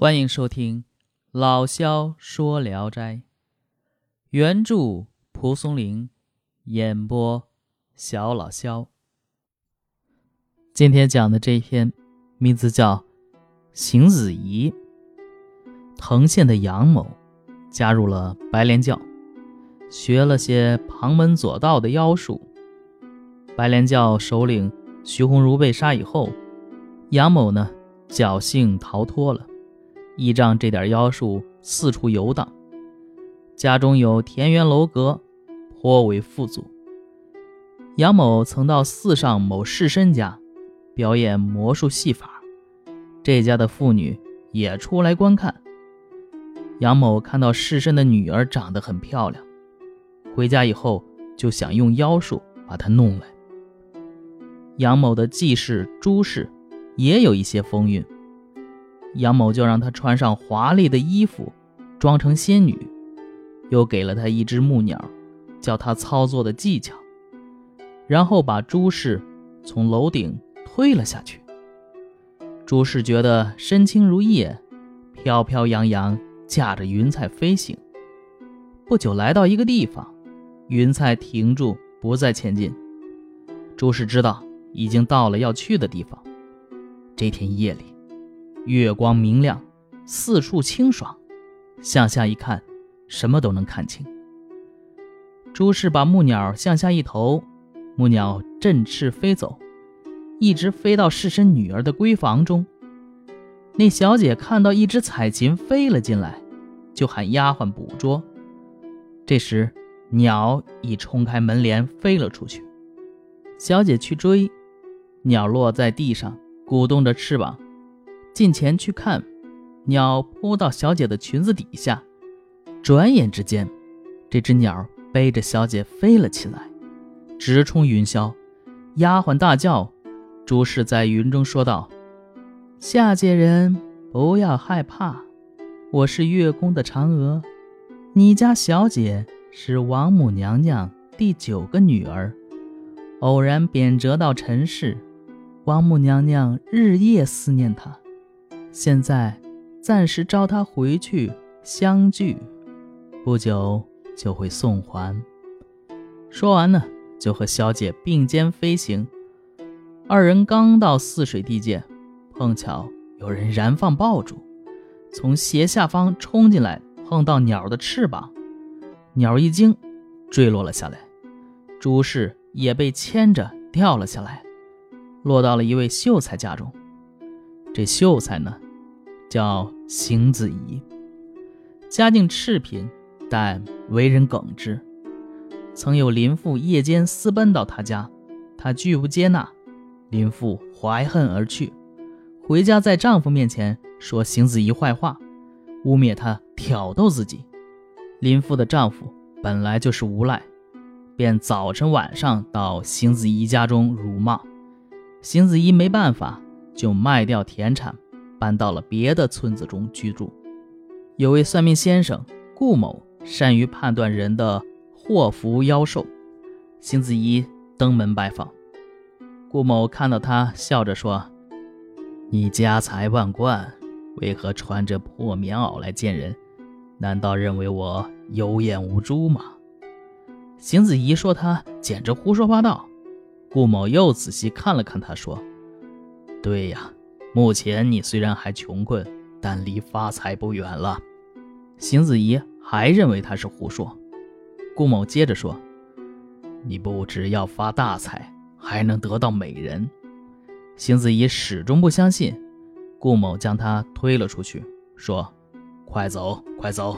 欢迎收听《老萧说聊斋》，原著蒲松龄，演播小老萧。今天讲的这篇名字叫《邢子仪》。藤县的杨某加入了白莲教，学了些旁门左道的妖术。白莲教首领徐鸿儒被杀以后，杨某呢侥幸逃脱了。依仗这点妖术四处游荡，家中有田园楼阁，颇为富足。杨某曾到寺上某士绅家表演魔术戏法，这家的妇女也出来观看。杨某看到士绅的女儿长得很漂亮，回家以后就想用妖术把她弄来。杨某的继室朱氏也有一些风韵。杨某就让她穿上华丽的衣服，装成仙女，又给了她一只木鸟，教她操作的技巧，然后把朱氏从楼顶推了下去。朱氏觉得身轻如叶，飘飘扬扬，驾着云彩飞行。不久来到一个地方，云彩停住，不再前进。朱氏知道已经到了要去的地方。这天夜里。月光明亮，四处清爽，向下一看，什么都能看清。朱氏把木鸟向下一投，木鸟振翅飞走，一直飞到侍身女儿的闺房中。那小姐看到一只彩琴飞了进来，就喊丫鬟捕捉。这时，鸟已冲开门帘飞了出去。小姐去追，鸟落在地上，鼓动着翅膀。近前去看，鸟扑到小姐的裙子底下，转眼之间，这只鸟背着小姐飞了起来，直冲云霄。丫鬟大叫，朱氏在云中说道：“下界人不要害怕，我是月宫的嫦娥，你家小姐是王母娘娘第九个女儿，偶然贬谪到尘世，王母娘娘日夜思念她。”现在暂时召他回去相聚，不久就会送还。说完呢，就和小姐并肩飞行。二人刚到泗水地界，碰巧有人燃放爆竹，从斜下方冲进来，碰到鸟的翅膀，鸟一惊，坠落了下来。朱氏也被牵着掉了下来，落到了一位秀才家中。这秀才呢？叫邢子仪，家境赤贫，但为人耿直。曾有林父夜间私奔到他家，他拒不接纳，林父怀恨而去，回家在丈夫面前说邢子仪坏话，污蔑他挑逗自己。林父的丈夫本来就是无赖，便早晨晚上到邢子仪家中辱骂。邢子仪没办法，就卖掉田产。搬到了别的村子中居住。有位算命先生顾某，善于判断人的祸福妖寿。邢子怡登门拜访，顾某看到他，笑着说：“你家财万贯，为何穿着破棉袄来见人？难道认为我有眼无珠吗？”邢子怡说：“他简直胡说八道。”顾某又仔细看了看他，说：“对呀。”目前你虽然还穷困，但离发财不远了。邢子怡还认为他是胡说。顾某接着说：“你不只要发大财，还能得到美人。”邢子怡始终不相信。顾某将他推了出去，说：“快走，快走，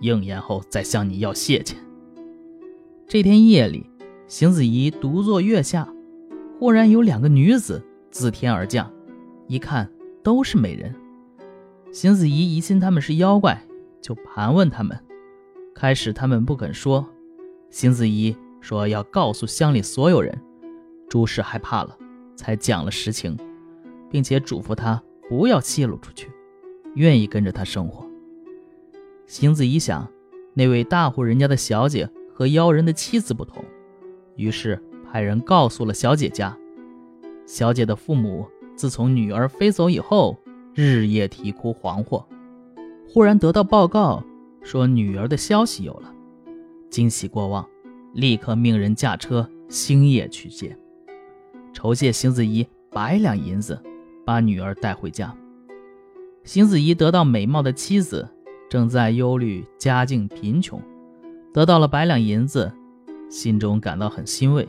应验后再向你要谢钱。”这天夜里，邢子怡独坐月下，忽然有两个女子自天而降。一看都是美人，邢子怡疑心他们是妖怪，就盘问他们。开始他们不肯说，邢子怡说要告诉乡里所有人。朱氏害怕了，才讲了实情，并且嘱咐他不要泄露出去，愿意跟着他生活。邢子怡想，那位大户人家的小姐和妖人的妻子不同，于是派人告诉了小姐家。小姐的父母。自从女儿飞走以后，日夜啼哭惶惑。忽然得到报告说女儿的消息有了，惊喜过望，立刻命人驾车星夜去接，酬谢邢子仪百两银子，把女儿带回家。邢子仪得到美貌的妻子，正在忧虑家境贫穷，得到了百两银子，心中感到很欣慰。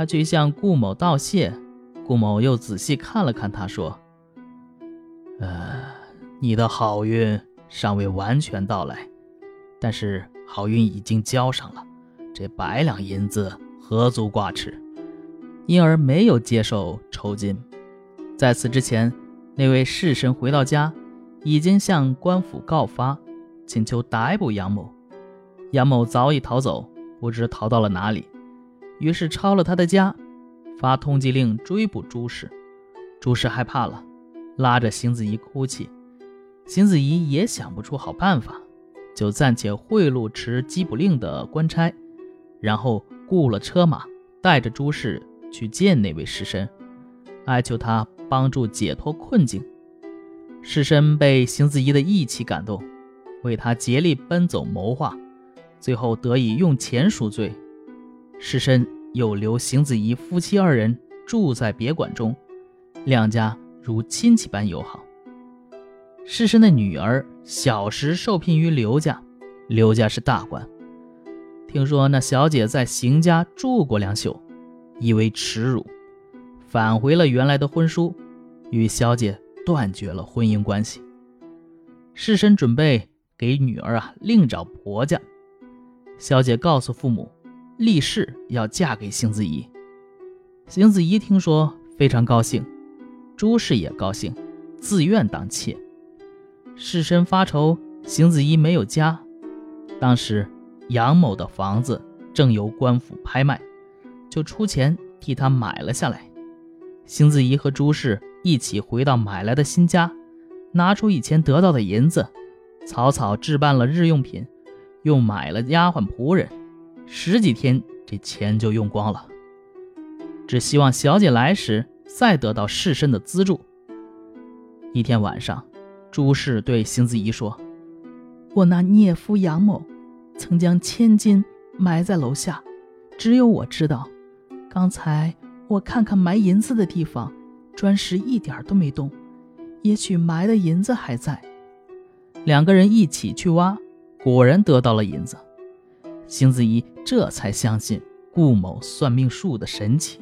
他去向顾某道谢，顾某又仔细看了看他，说：“呃，你的好运尚未完全到来，但是好运已经交上了，这百两银子何足挂齿，因而没有接受酬金。在此之前，那位士绅回到家，已经向官府告发，请求逮捕杨某。杨某早已逃走，不知逃到了哪里。”于是抄了他的家，发通缉令追捕朱氏。朱氏害怕了，拉着邢子仪哭泣。邢子仪也想不出好办法，就暂且贿赂持缉捕令的官差，然后雇了车马，带着朱氏去见那位士绅，哀求他帮助解脱困境。士绅被邢子仪的义气感动，为他竭力奔走谋划，最后得以用钱赎罪。士绅又留邢子怡夫妻二人住在别馆中，两家如亲戚般友好。士绅的女儿小时受聘于刘家，刘家是大官。听说那小姐在邢家住过两宿，以为耻辱，返回了原来的婚书，与小姐断绝了婚姻关系。世绅准备给女儿啊另找婆家，小姐告诉父母。立誓要嫁给邢子怡。邢子怡听说非常高兴，朱氏也高兴，自愿当妾。士绅发愁邢子怡没有家，当时杨某的房子正由官府拍卖，就出钱替他买了下来。邢子怡和朱氏一起回到买来的新家，拿出以前得到的银子，草草置办了日用品，又买了丫鬟仆人。十几天，这钱就用光了。只希望小姐来时再得到士绅的资助。一天晚上，朱氏对邢子怡说：“我那孽夫杨某，曾将千金埋在楼下，只有我知道。刚才我看看埋银子的地方，砖石一点都没动，也许埋的银子还在。两个人一起去挖，果然得到了银子。”邢子怡这才相信顾某算命术的神奇，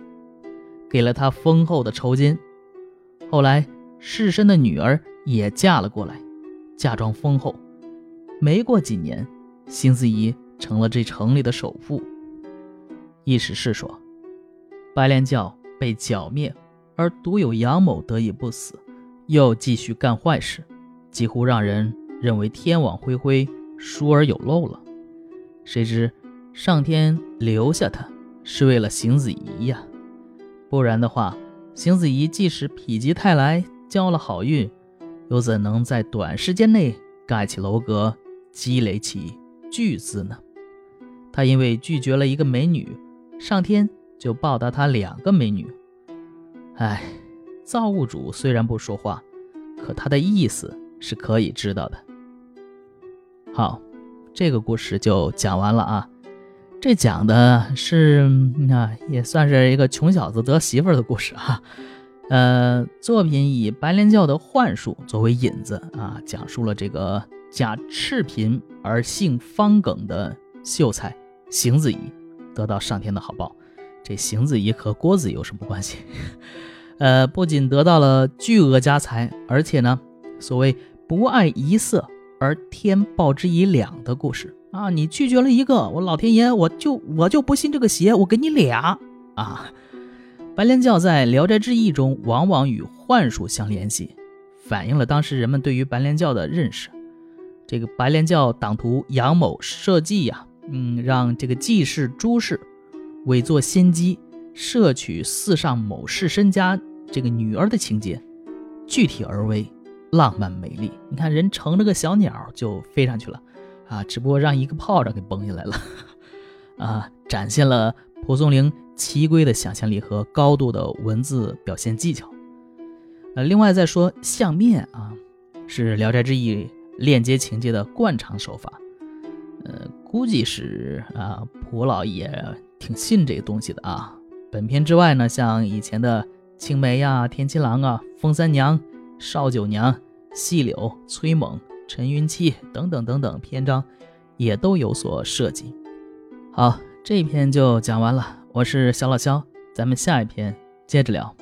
给了他丰厚的酬金。后来士绅的女儿也嫁了过来，嫁妆丰厚。没过几年，邢子怡成了这城里的首富。意思是说，白莲教被剿灭，而独有杨某得以不死，又继续干坏事，几乎让人认为天网恢恢，疏而有漏了。谁知上天留下他，是为了邢子怡呀，不然的话，邢子怡即使否极泰来，交了好运，又怎能在短时间内盖起楼阁，积累起巨资呢？他因为拒绝了一个美女，上天就报答他两个美女。哎，造物主虽然不说话，可他的意思是可以知道的。好。这个故事就讲完了啊，这讲的是啊，也算是一个穷小子得媳妇儿的故事哈。呃，作品以白莲教的幻术作为引子啊，讲述了这个假赤贫而姓方耿的秀才邢子仪得到上天的好报。这邢子仪和郭子有什么关系？呃，不仅得到了巨额家财，而且呢，所谓不爱一色。而天报之以两的故事啊，你拒绝了一个，我老天爷我就我就不信这个邪，我给你俩啊！白莲教在《聊斋志异》中往往与幻术相联系，反映了当时人们对于白莲教的认识。这个白莲教党徒杨某设计呀，嗯，让这个季氏朱氏伪作仙姬，摄取寺上某士绅家这个女儿的情节，具体而微。浪漫美丽，你看人乘着个小鸟就飞上去了，啊，只不过让一个炮仗给崩下来了，啊，展现了蒲松龄奇瑰的想象力和高度的文字表现技巧。呃，另外再说相面啊，是《聊斋志异》链接情节的惯常手法。呃，估计是啊，蒲老爷挺信这个东西的啊。本片之外呢，像以前的青梅呀、天七郎啊、风三娘、少九娘、细柳、崔猛、陈云七等等等等篇章，也都有所涉及。好，这篇就讲完了。我是小老肖，咱们下一篇接着聊。